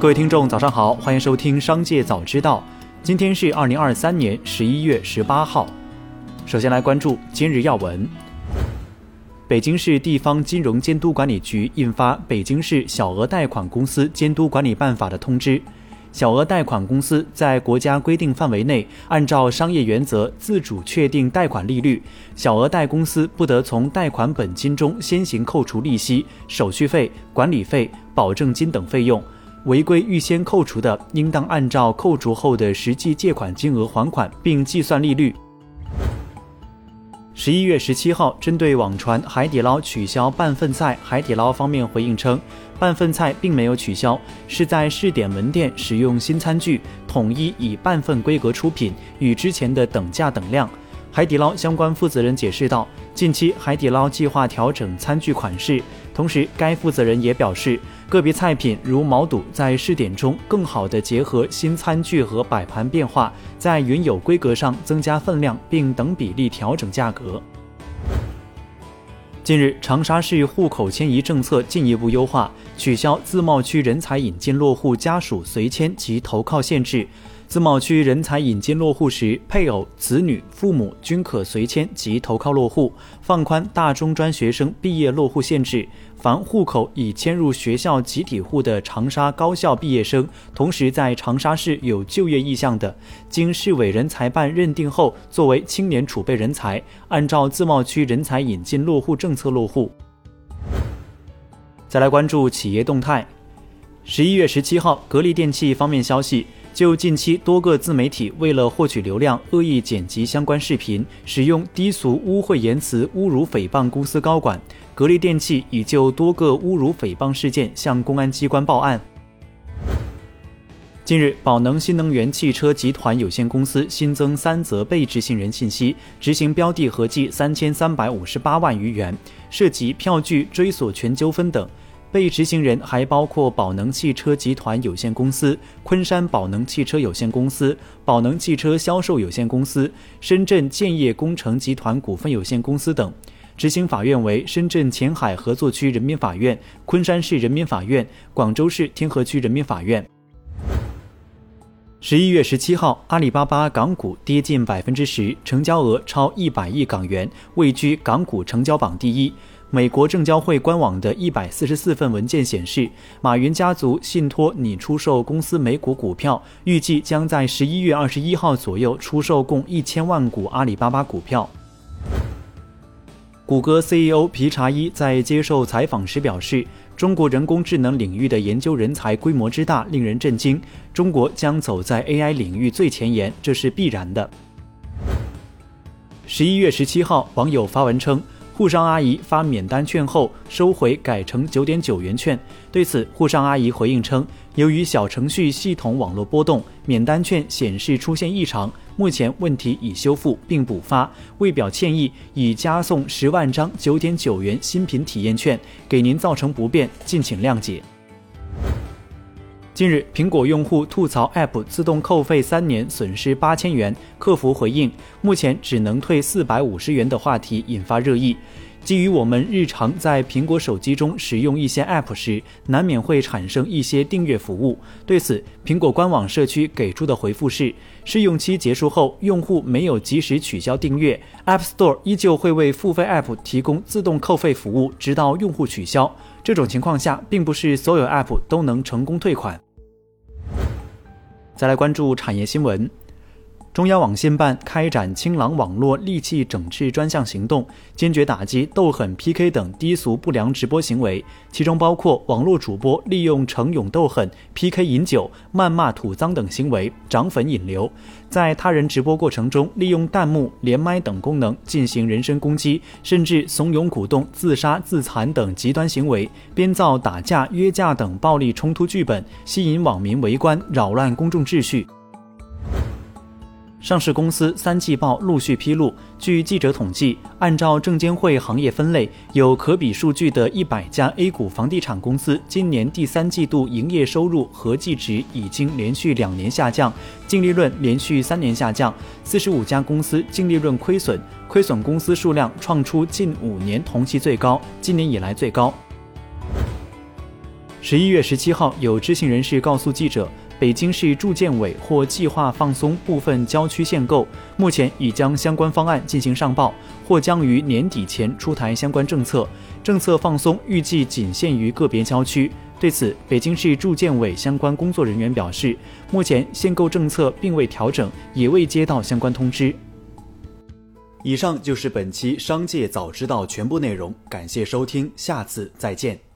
各位听众，早上好，欢迎收听《商界早知道》。今天是二零二三年十一月十八号。首先来关注今日要闻。北京市地方金融监督管理局印发《北京市小额贷款公司监督管理办法》的通知。小额贷款公司在国家规定范围内，按照商业原则自主确定贷款利率。小额贷公司不得从贷款本金中先行扣除利息、手续费、管理费、保证金等费用。违规预先扣除的，应当按照扣除后的实际借款金额还款，并计算利率。十一月十七号，针对网传海底捞取消半份菜，海底捞方面回应称，半份菜并没有取消，是在试点门店使用新餐具，统一以半份规格出品，与之前的等价等量。海底捞相关负责人解释道，近期海底捞计划调整餐具款式，同时该负责人也表示。个别菜品如毛肚，在试点中更好地结合新餐具和摆盘变化，在原有规格上增加分量，并等比例调整价格。近日，长沙市户口迁移政策进一步优化，取消自贸区人才引进落户家属随迁及投靠限制。自贸区人才引进落户时，配偶、子女、父母均可随迁及投靠落户，放宽大中专学生毕业落户限制。凡户口已迁入学校集体户的长沙高校毕业生，同时在长沙市有就业意向的，经市委人才办认定后，作为青年储备人才，按照自贸区人才引进落户政策落户。再来关注企业动态，十一月十七号，格力电器方面消息。就近期多个自媒体为了获取流量，恶意剪辑相关视频，使用低俗污秽言辞侮辱诽谤公司高管，格力电器已就多个侮辱诽谤事件向公安机关报案。近日，宝能新能源汽车集团有限公司新增三则被执行人信息，执行标的合计三千三百五十八万余元，涉及票据、追索权纠纷等。被执行人还包括宝能汽车集团有限公司、昆山宝能汽车有限公司、宝能汽车销售有限公司、深圳建业工程集团股份有限公司等。执行法院为深圳前海合作区人民法院、昆山市人民法院、广州市天河区人民法院。十一月十七号，阿里巴巴港股跌近百分之十，成交额超一百亿港元，位居港股成交榜第一。美国证交会官网的一百四十四份文件显示，马云家族信托拟出售公司美股股票，预计将在十一月二十一号左右出售共一千万股阿里巴巴股票。谷歌 CEO 皮查伊在接受采访时表示，中国人工智能领域的研究人才规模之大令人震惊，中国将走在 AI 领域最前沿，这是必然的。十一月十七号，网友发文称。沪商阿姨发免单券后收回，改成九点九元券。对此，沪商阿姨回应称，由于小程序系统网络波动，免单券显示出现异常，目前问题已修复并补发，为表歉意，已加送十万张九点九元新品体验券，给您造成不便，敬请谅解。近日，苹果用户吐槽 App 自动扣费三年损失八千元，客服回应目前只能退四百五十元的话题引发热议。基于我们日常在苹果手机中使用一些 App 时，难免会产生一些订阅服务。对此，苹果官网社区给出的回复是：试用期结束后，用户没有及时取消订阅，App Store 依旧会为付费 App 提供自动扣费服务，直到用户取消。这种情况下，并不是所有 App 都能成功退款。再来关注产业新闻。中央网信办开展“清朗网络戾气整治专项行动”，坚决打击斗狠 PK 等低俗不良直播行为，其中包括网络主播利用逞勇斗狠、PK 饮酒、谩骂吐脏等行为涨粉引流，在他人直播过程中利用弹幕、连麦等功能进行人身攻击，甚至怂恿鼓动自杀自残等极端行为，编造打架、约架等暴力冲突剧本，吸引网民围观，扰乱公众秩序。上市公司三季报陆续披露，据记者统计，按照证监会行业分类，有可比数据的一百家 A 股房地产公司，今年第三季度营业收入合计值已经连续两年下降，净利润连续三年下降，四十五家公司净利润亏损，亏损公司数量创出近五年同期最高，今年以来最高。十一月十七号，有知情人士告诉记者，北京市住建委或计划放松部分郊区限购，目前已将相关方案进行上报，或将于年底前出台相关政策。政策放松预计仅限于个别郊区。对此，北京市住建委相关工作人员表示，目前限购政策并未调整，也未接到相关通知。以上就是本期《商界早知道》全部内容，感谢收听，下次再见。